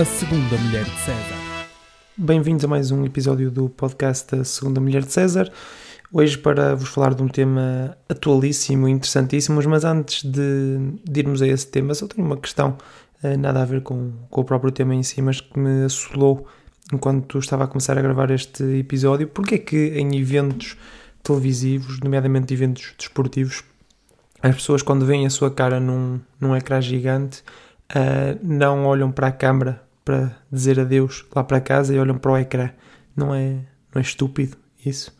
A Segunda Mulher de César. Bem-vindos a mais um episódio do podcast da Segunda Mulher de César. Hoje para vos falar de um tema atualíssimo e interessantíssimo, mas antes de, de irmos a esse tema, só tenho uma questão, eh, nada a ver com, com o próprio tema em si, mas que me assolou enquanto estava a começar a gravar este episódio. Porque é que em eventos televisivos, nomeadamente eventos desportivos, as pessoas quando veem a sua cara num, num ecrã gigante uh, não olham para a câmara para dizer adeus lá para casa e olham para o ecrã. Não é, não é estúpido isso?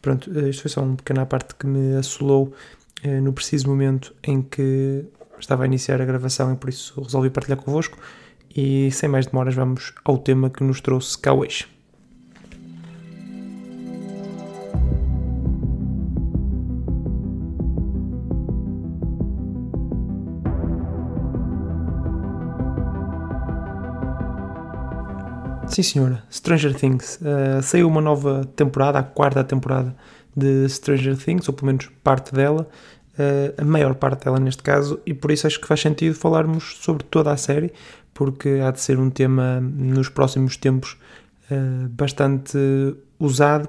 Pronto, uh, isto foi só uma pequena parte que me assolou uh, no preciso momento em que estava a iniciar a gravação e por isso resolvi partilhar convosco. E sem mais demoras, vamos ao tema que nos trouxe cá hoje. Sim, senhora. Stranger Things. Uh, saiu uma nova temporada, a quarta temporada de Stranger Things, ou pelo menos parte dela, uh, a maior parte dela neste caso, e por isso acho que faz sentido falarmos sobre toda a série, porque há de ser um tema nos próximos tempos uh, bastante usado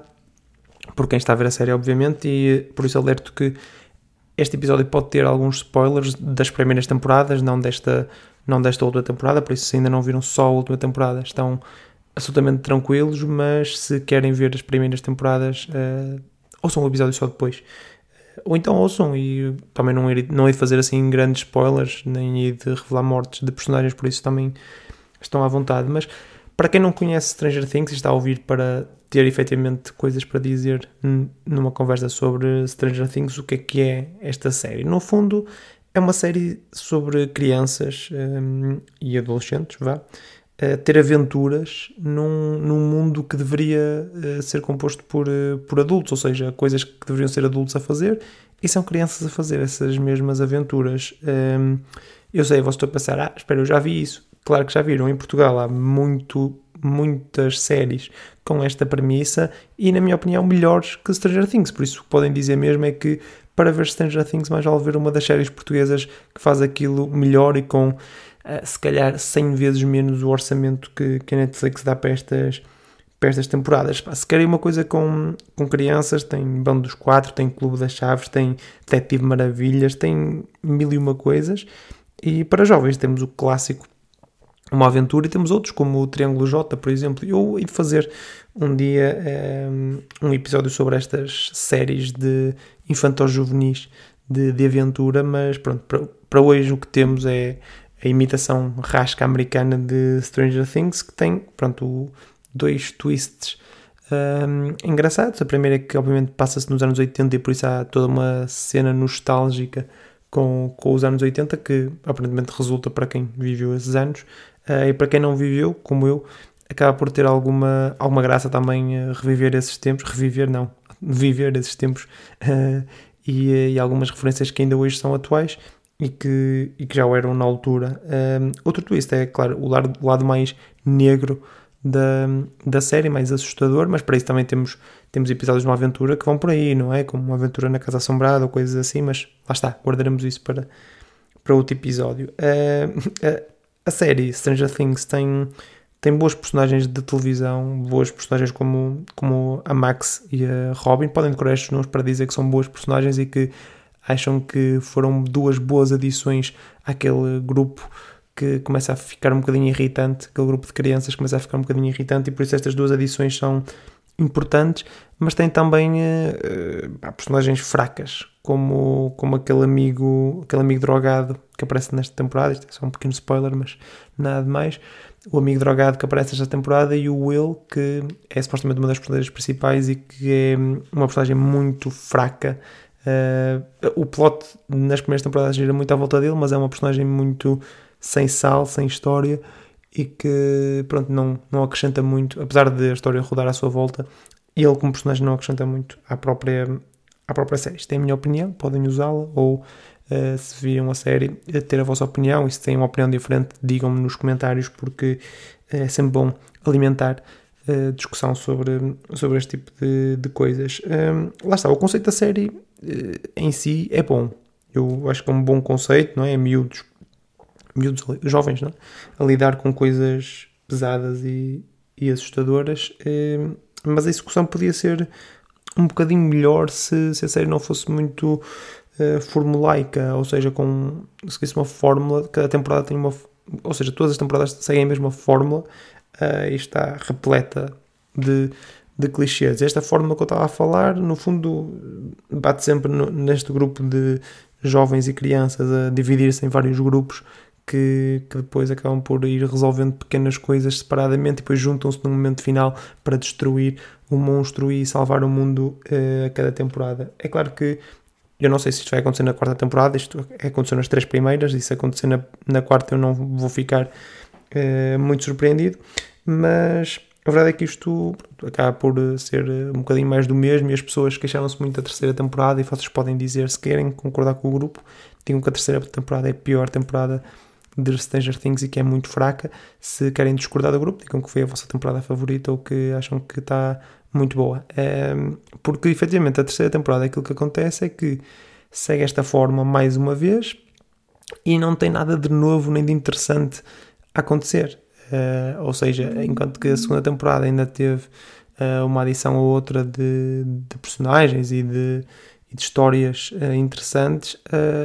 por quem está a ver a série, obviamente, e por isso alerto que este episódio pode ter alguns spoilers das primeiras temporadas, não desta, não desta última temporada, por isso se ainda não viram só a última temporada, estão absolutamente tranquilos, mas se querem ver as primeiras temporadas, uh, ouçam o episódio só depois. Ou então ouçam e também não ir, não ir fazer assim grandes spoilers, nem ir de revelar mortes de personagens, por isso também estão à vontade. Mas para quem não conhece Stranger Things e está a ouvir para ter efetivamente coisas para dizer numa conversa sobre Stranger Things, o que é que é esta série? No fundo, é uma série sobre crianças um, eh, e adolescentes, vá, ter aventuras num, num mundo que deveria uh, ser composto por, uh, por adultos, ou seja, coisas que deveriam ser adultos a fazer e são crianças a fazer essas mesmas aventuras. Um, ehm, eu sei, vocês estão a pensar, ah, espera, eu já vi isso. Claro que já viram, em Portugal há muito, muitas séries com esta premissa e, na minha opinião, melhores que Stranger Things. Por isso, o que podem dizer mesmo é que para ver Stranger Things, mais vale ver uma das séries portuguesas que faz aquilo melhor e com se calhar 100 vezes menos o orçamento que, que a Netflix dá para estas, para estas temporadas. Se querem uma coisa com, com crianças, tem Bando dos Quatro, tem Clube das Chaves, tem Detetive Maravilhas, tem mil e uma coisas. E para jovens temos o clássico Uma Aventura e temos outros como o Triângulo J, por exemplo. Eu ia fazer um dia um, eh, um episódio sobre estas séries de infantos-juvenis de, de aventura, mas pronto, para, para hoje o que temos é a imitação rasca americana de Stranger Things, que tem, pronto, dois twists um, engraçados. A primeira é que, obviamente, passa-se nos anos 80 e por isso há toda uma cena nostálgica com, com os anos 80 que, aparentemente, resulta para quem viveu esses anos. Uh, e para quem não viveu, como eu, acaba por ter alguma, alguma graça também uh, reviver esses tempos. Reviver, não. Viver esses tempos. Uh, e, e algumas referências que ainda hoje são atuais e que, e que já o eram na altura. Um, outro twist é, claro, o lado, o lado mais negro da, da série, mais assustador, mas para isso também temos, temos episódios de uma aventura que vão por aí, não é? Como uma aventura na Casa Assombrada ou coisas assim, mas lá está, guardaremos isso para, para outro episódio. Uh, a, série Stranger Things tem, tem boas personagens de televisão, boas personagens como, como a Max e a Robin. Podem decorar estes nomes para dizer que são boas personagens e que acham que foram duas boas adições àquele grupo que começa a ficar um bocadinho irritante, aquele grupo de crianças começa a ficar um bocadinho irritante e por isso estas duas adições são importantes, mas tem também uh, personagens fracas, como, como aquele amigo, aquele amigo drogado que aparece nesta temporada, isto é só um pequeno spoiler, mas nada de mais. O amigo drogado que aparece nesta temporada e o Will, que é supostamente uma das personagens principais e que é uma personagem muito fraca Uh, o plot nas primeiras temporadas gira muito à volta dele, mas é uma personagem muito sem sal, sem história e que pronto, não, não acrescenta muito, apesar de a história rodar à sua volta, ele como personagem não acrescenta muito à própria, à própria série. Isto é a minha opinião, podem usá-la ou uh, se viram a série, ter a vossa opinião e se têm uma opinião diferente, digam-me nos comentários porque é sempre bom alimentar uh, discussão sobre, sobre este tipo de, de coisas. Um, lá está, o conceito da série uh, em si é bom. Eu acho que é um bom conceito, não é? Miúdos, miúdos jovens, não é? A lidar com coisas pesadas e, e assustadoras, uh, mas a execução podia ser um bocadinho melhor se, se a série não fosse muito uh, formulaica, ou seja, com seguisse uma fórmula, cada temporada tem uma, ou seja, todas as temporadas seguem a mesma fórmula uh, e está repleta de, de clichês. Esta fórmula que eu estava a falar, no fundo, bate sempre no, neste grupo de jovens e crianças a dividir-se em vários grupos que, que, depois acabam por ir resolvendo pequenas coisas separadamente e depois juntam-se no momento final para destruir o monstro e salvar o mundo uh, a cada temporada. É claro que eu não sei se isto vai acontecer na quarta temporada, isto aconteceu nas três primeiras, e se acontecer na, na quarta eu não vou ficar muito surpreendido, mas a verdade é que isto acaba por ser um bocadinho mais do mesmo e as pessoas queixaram-se muito da terceira temporada e vocês podem dizer, se querem concordar com o grupo, digam que a terceira temporada é a pior temporada de Stranger Things e que é muito fraca. Se querem discordar do grupo, digam que foi a vossa temporada favorita ou que acham que está muito boa. É, porque efetivamente a terceira temporada aquilo que acontece é que segue esta forma mais uma vez e não tem nada de novo nem de interessante a acontecer. Uh, ou seja, enquanto que a segunda temporada ainda teve uh, uma adição ou outra de, de personagens e de, e de histórias uh, interessantes,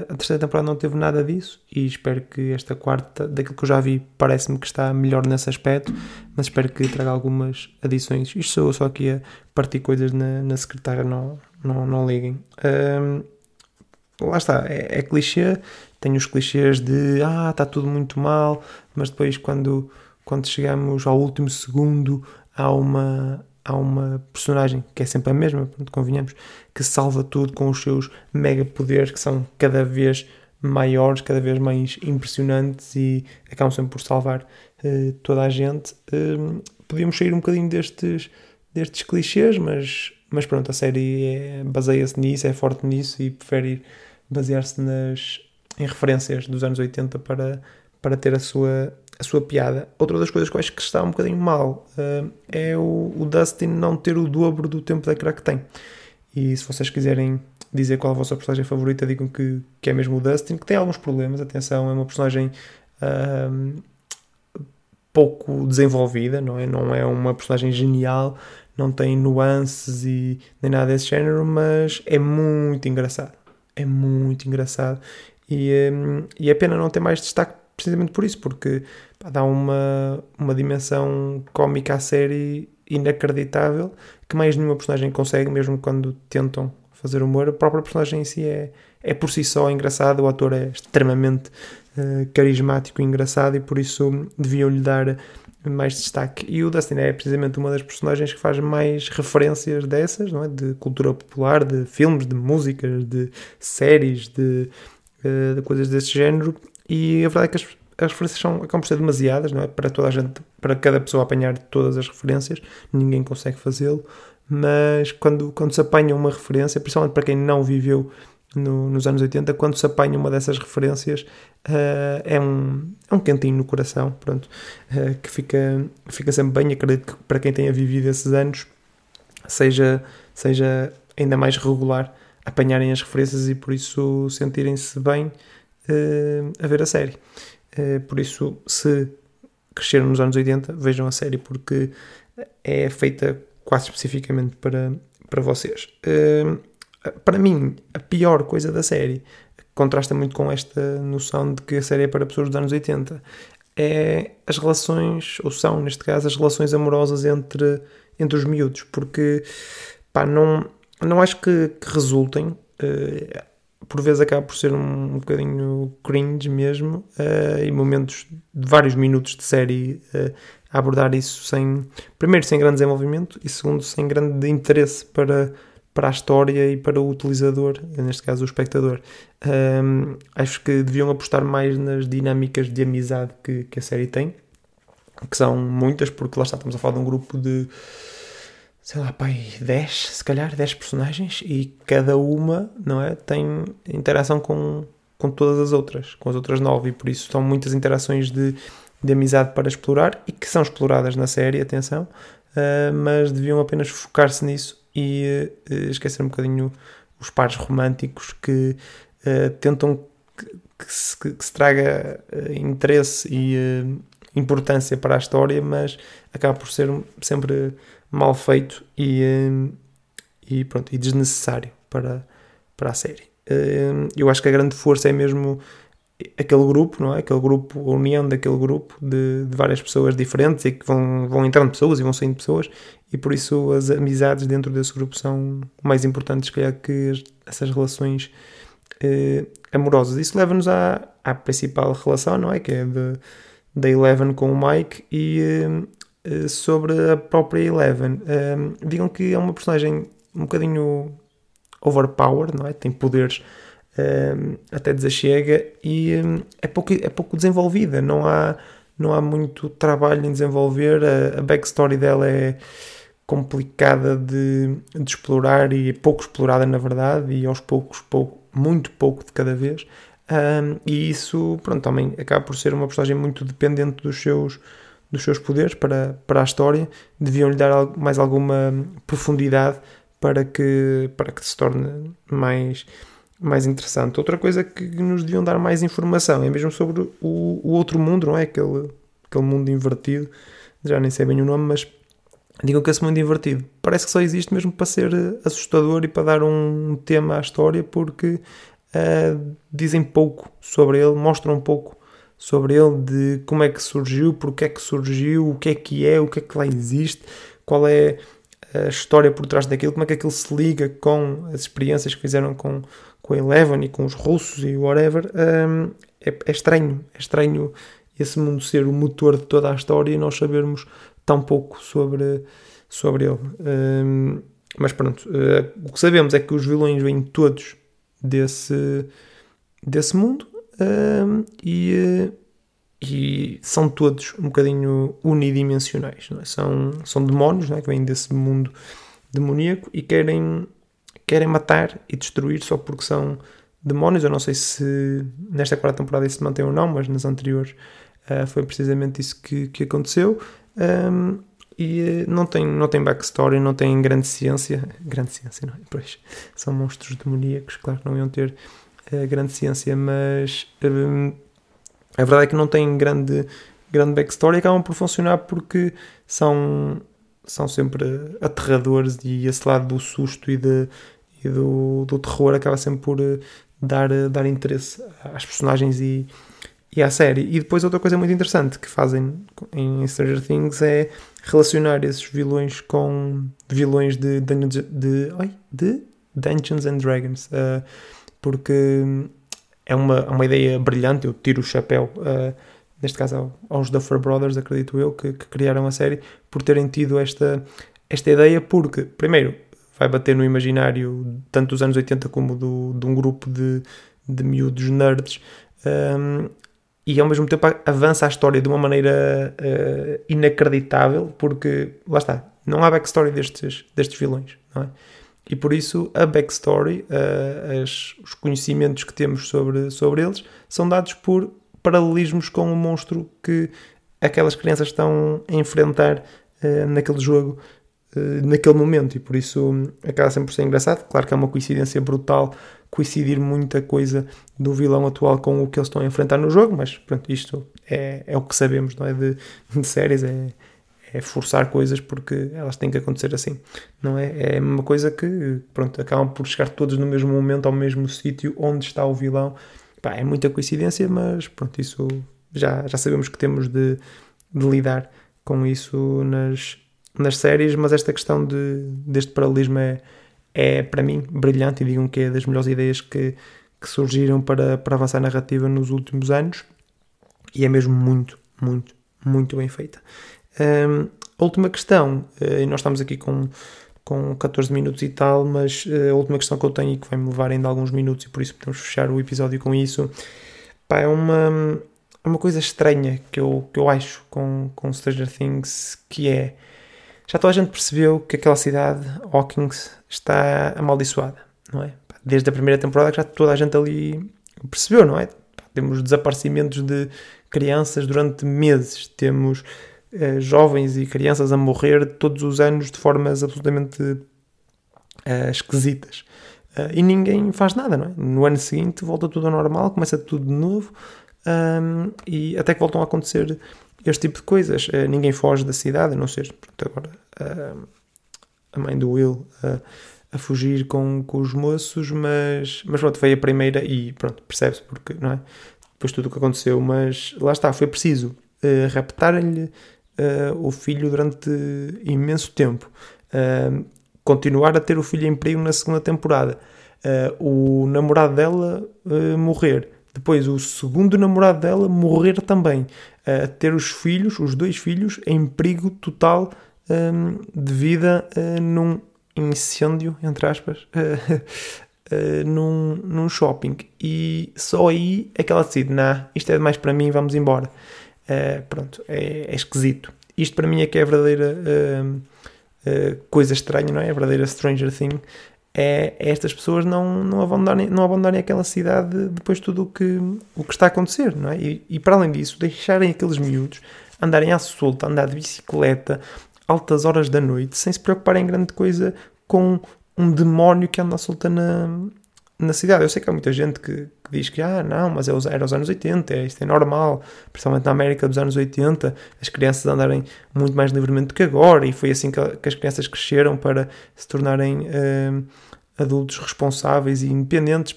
a terceira temporada não teve nada disso e espero que esta quarta, daquilo que eu já vi, parece-me que está melhor nesse aspecto, mas espero que traga algumas adições. Isto sou eu só aqui a partir coisas na, na secretária, não, não, não liguem. Lá está, é, é clichê, tem os clichês de ah, está tudo muito mal, mas depois quando quando chegamos ao último segundo, há uma, há uma personagem que é sempre a mesma, pronto, convenhamos, que salva tudo com os seus mega poderes que são cada vez maiores, cada vez mais impressionantes e acabam sempre por salvar uh, toda a gente. Uh, podíamos sair um bocadinho destes, destes clichês, mas, mas pronto, a série é, baseia-se nisso, é forte nisso e prefere basear-se nas em referências dos anos 80 para, para ter a sua, a sua piada. Outra das coisas que acho que está um bocadinho mal uh, é o, o, Dustin não ter o dobro do tempo de ecrã que tem. E se vocês quiserem dizer qual a vossa personagem favorita, digam que, que é mesmo o Dustin, que tem alguns problemas, atenção, é uma personagem uh, pouco desenvolvida, não é? Não é uma personagem genial, não tem nuances e nem nada desse género, mas é muito engraçado. É muito engraçado. E, um, e é pena não ter mais destaque precisamente por isso, porque pá, dá uma, uma dimensão cómica à série inacreditável que mais nenhuma personagem consegue, mesmo quando tentam fazer humor. A própria personagem em si é, é por si só engraçada, o ator é extremamente uh, carismático e engraçado e por isso deviam-lhe dar mais destaque. E o Dustin é precisamente uma das personagens que faz mais referências dessas, não é? De cultura popular, de filmes, de músicas, de séries, de, uh, de coisas desse género e a verdade é que as, as referências são, acabam por ser demasiadas, não é? Para toda a gente, para cada pessoa apanhar todas as referências, ninguém consegue fazê-lo, mas quando, quando se apanha uma referência, principalmente para quem não viveu no, nos anos 80, quando se apanha uma dessas referências, uh, é, um, é um quentinho no coração, pronto, uh, que fica, fica sempre bem. Acredito que para quem tenha vivido esses anos, seja, seja ainda mais regular apanharem as referências e por isso sentirem-se bem uh, a ver a série. Por isso, se cresceram nos anos 80, vejam a série porque é feita quase especificamente para, para vocês. Uh, para mim, a pior coisa da série contrasta muito com esta noção de que a série é para pessoas dos anos 80. É as relações, ou são neste caso, as relações amorosas entre, entre os miúdos, porque pá, não, não acho que, que resultem. Uh, por vezes acaba por ser um, bocadinho cringe mesmo, uh, e momentos de vários minutos de série uh, a abordar isso sem, primeiro, sem grande desenvolvimento e segundo, sem grande interesse para, para a história e para o utilizador, neste caso o espectador. Um, acho que deviam apostar mais nas dinâmicas de amizade que, que a série tem, que são muitas, porque lá está, estamos a falar de um grupo de sei lá, pai, 10, se calhar, 10 personagens e cada uma, não é, tem interação com, com todas as outras, com as outras 9 e por isso são muitas interações de, de amizade para explorar e que são exploradas na série, atenção, uh, mas deviam apenas focar-se nisso e uh, esquecer um bocadinho os pares românticos que uh, tentam que, que, se, que, se, traga interesse e importância para a história, mas acaba por ser sempre mal feito e, e, pronto, e desnecessário para, para a série. Eu acho que a grande força é mesmo aquele grupo, não é? Aquele grupo, a união daquele grupo de, de, várias pessoas diferentes e que vão, vão entrando pessoas e vão saindo pessoas e por isso as amizades dentro desse grupo são mais importantes que, que essas relações eh, amorosas. Isso leva-nos à, à principal relação, não é? Que é da Eleven com o Mike e eh, sobre a própria Eleven. Eh, digam que é uma personagem um bocadinho overpowered, não é? Tem poderes um, até desachega e é, pouco, é pouco desenvolvida, não há, não há muito trabalho em desenvolver, a, a backstory dela é complicada de, de, explorar e é pouco explorada na verdade e aos poucos, pouco, muito pouco de cada vez. Um, e isso pronto, também acaba por ser uma personagem muito dependente dos seus dos seus poderes para, para a história. Deviam lhe dar mais alguma profundidade para que, para que se torne mais mais interessante. Outra coisa que nos deviam dar mais informação é mesmo sobre o, o outro mundo, não é? Aquele, aquele mundo invertido, já nem sei bem o nome, mas digam que esse mundo invertido parece que só existe mesmo para ser assustador e para dar um tema à história, porque uh, dizem pouco sobre ele, mostram pouco sobre ele, de como é que surgiu, porque é que surgiu, o que é que é, o que é que lá existe, qual é a história por trás daquilo, como é que aquilo se liga com as experiências que fizeram com com a Eleven e com os russos e whatever, um, é, é, estranho. É estranho esse mundo ser o motor de toda a história e nós sabermos tão pouco sobre, sobre ele. Um, mas pronto, uh, o que sabemos é que os vilões vêm todos desse, desse mundo um, e, uh, e são todos um bocadinho unidimensionais. É? São, são demónios é? que vêm desse mundo demoníaco e querem querem matar e destruir só porque são demónios. Eu não sei se nesta quarta temporada isso se mantém ou não, mas nas anteriores uh, foi precisamente isso que, que aconteceu. Um, e uh, não tem, não tem backstory, não tem grande ciência. Grande ciência, não é? Pois, são monstros demoníacos, claro que não iam ter uh, grande ciência, mas a verdade é que não tem grande, grande backstory e acabam por funcionar porque são, são sempre aterradores e esse lado do susto e de, e do, do terror acaba sempre por uh, dar, uh, dar interesse às personagens e, e à série. E depois outra coisa muito interessante que fazem em Stranger Things é relacionar esses vilões com vilões de, de, de, Dungeons and Dragons. Uh, porque é uma, é uma ideia brilhante, eu tiro o chapéu, uh, neste caso aos Duffer Brothers, acredito eu, que, que, criaram a série, por terem tido esta, esta ideia, porque, primeiro, vai bater no imaginário tanto dos anos 80 como do, de um grupo de, de miúdos nerds um, e ao mesmo tempo avança a história de uma maneira uh, inacreditável porque lá está, não há backstory destes, destes vilões não é? e por isso a backstory uh, as, os conhecimentos que temos sobre, sobre eles são dados por paralelismos com o monstro que aquelas crianças estão a enfrentar uh, naquele jogo eh, naquele momento e por isso hum, acaba sempre por ser engraçado. Claro que é uma coincidência brutal coincidir muita coisa do vilão atual com o que eles estão a enfrentar no jogo, mas pronto, isto é, é o que sabemos, não é? De, de séries, é, é forçar coisas porque elas têm que acontecer assim, não é? É uma coisa que, pronto, acabam por chegar todos no mesmo momento, ao mesmo sítio onde está o vilão. Pá, é muita coincidência, mas pronto, isso já, já sabemos que temos de, de lidar com isso nas, nas séries, mas esta questão de, deste paralelismo é, é, para mim, brilhante e digam que é das melhores ideias que, que surgiram para, para avançar a narrativa nos últimos anos e é mesmo muito, muito, muito bem feita. Um, última questão, uh, e nós estamos aqui com, com 14 minutos e tal, mas uh, a última questão que eu tenho e que vai-me levar ainda alguns minutos e por isso podemos fechar o episódio com isso, pá, é uma, é uma coisa estranha que eu, que eu acho com, com Stranger Things, que é já toda a gente percebeu que aquela cidade, Hawkins, está amaldiçoada, não é? Desde a primeira temporada que já toda a gente ali percebeu, não é? Temos desaparecimentos de crianças durante meses, temos eh, jovens e crianças a morrer todos os anos de formas absolutamente eh, esquisitas. Uh, e ninguém faz nada, não é? No ano seguinte volta tudo ao normal, começa tudo de novo um, e até que voltam a acontecer este tipo de coisas. Uh, ninguém foge da cidade, a não ser, pronto, agora uh, a mãe do Will uh, a fugir com, com os moços, mas, mas pronto, foi a primeira e pronto, percebe-se porque, não é? Depois tudo o que aconteceu, mas lá está, foi preciso uh, raptar-lhe o filho durante imenso tempo, continuar a ter o filho em perigo na segunda temporada, o namorado dela morrer depois, o segundo namorado dela morrer também. Uh, ter os filhos, os dois filhos, em perigo total um, de vida uh, num incêndio, entre aspas, uh, num, num shopping. E só aí é que ela decide: nah, isto é demais para mim, vamos embora. pronto, é, é, esquisito. Isto para mim é que é a verdadeira coisa estranha, não é? A verdadeira Stranger Thing é, estas pessoas não, não, abandonarem, não abandonarem aquela cidade depois de tudo o que, o que está a acontecer, não é? E, e para além disso, deixarem aqueles miúdos andarem à solta, andar de bicicleta, altas horas da noite, sem se preocuparem em grande coisa com um demónio que anda à solta na, na cidade. Eu sei que há muita gente que, que diz que, ah, não, mas é era os anos 80, é, isto é normal, principalmente na América dos anos 80, as crianças andarem muito mais livremente do que agora, e foi assim que, que as crianças cresceram para se tornarem uh, adultos responsáveis e independentes.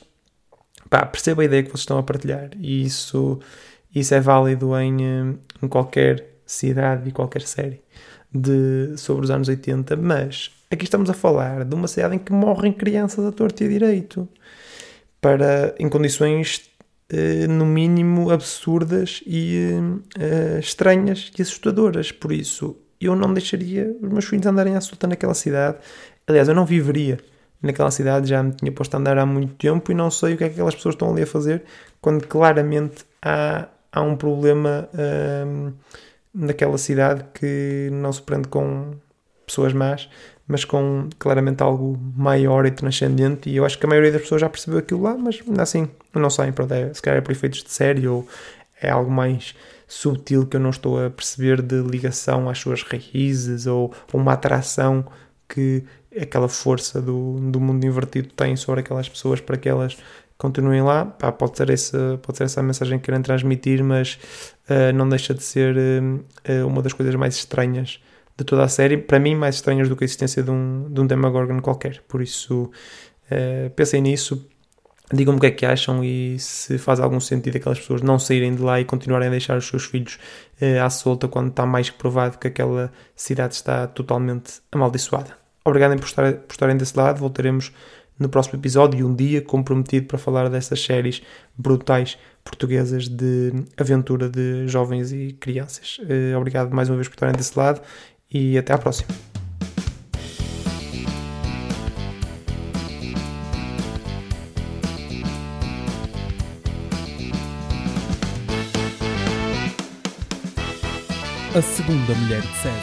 Pá, perceba a ideia que vocês estão a partilhar, e isso, isso é válido em, eh, em qualquer cidade e qualquer série de, sobre os anos 80, mas aqui estamos a falar de uma cidade em que morrem crianças a torto e a direito para, em condições eh, no mínimo absurdas e uh, estranhas e assustadoras. Por isso, eu não deixaria os meus filhos andarem à solta naquela cidade. Aliás, eu não viveria naquela cidade, já me tinha posto a andar há muito tempo e não sei o que é que aquelas pessoas estão ali a fazer quando claramente há, há um problema uh, naquela cidade que não se prende com pessoas más, mas com claramente algo maior e transcendente. E eu acho que a maioria das pessoas já percebeu aquilo lá, mas ainda assim, não sei, pronto, é, se calhar é por efeitos de série ou é algo mais subtil que eu não estou a perceber de ligação às suas raízes ou, uma atração que aquela força do, do mundo invertido tem sobre aquelas pessoas para que elas continuem lá. Pá, pode, ser essa, pode ser essa a mensagem que querem transmitir, mas uh, não deixa de ser uh, uma das coisas mais estranhas de toda a série, para mim, mais estranhas do que a existência de um, de um Demogorgon qualquer. Por isso, uh, pensem nisso, digam-me o que é que acham e se faz algum sentido aquelas pessoas não saírem de lá e continuarem a deixar os seus filhos uh, à solta quando está mais que provado que aquela cidade está totalmente amaldiçoada. Obrigado por, estar, por estarem desse lado, voltaremos no próximo episódio e um dia comprometido para falar dessas séries brutais portuguesas de aventura de jovens e crianças. Uh, obrigado mais uma vez por estarem desse lado e até à próxima. A segunda mulher de César.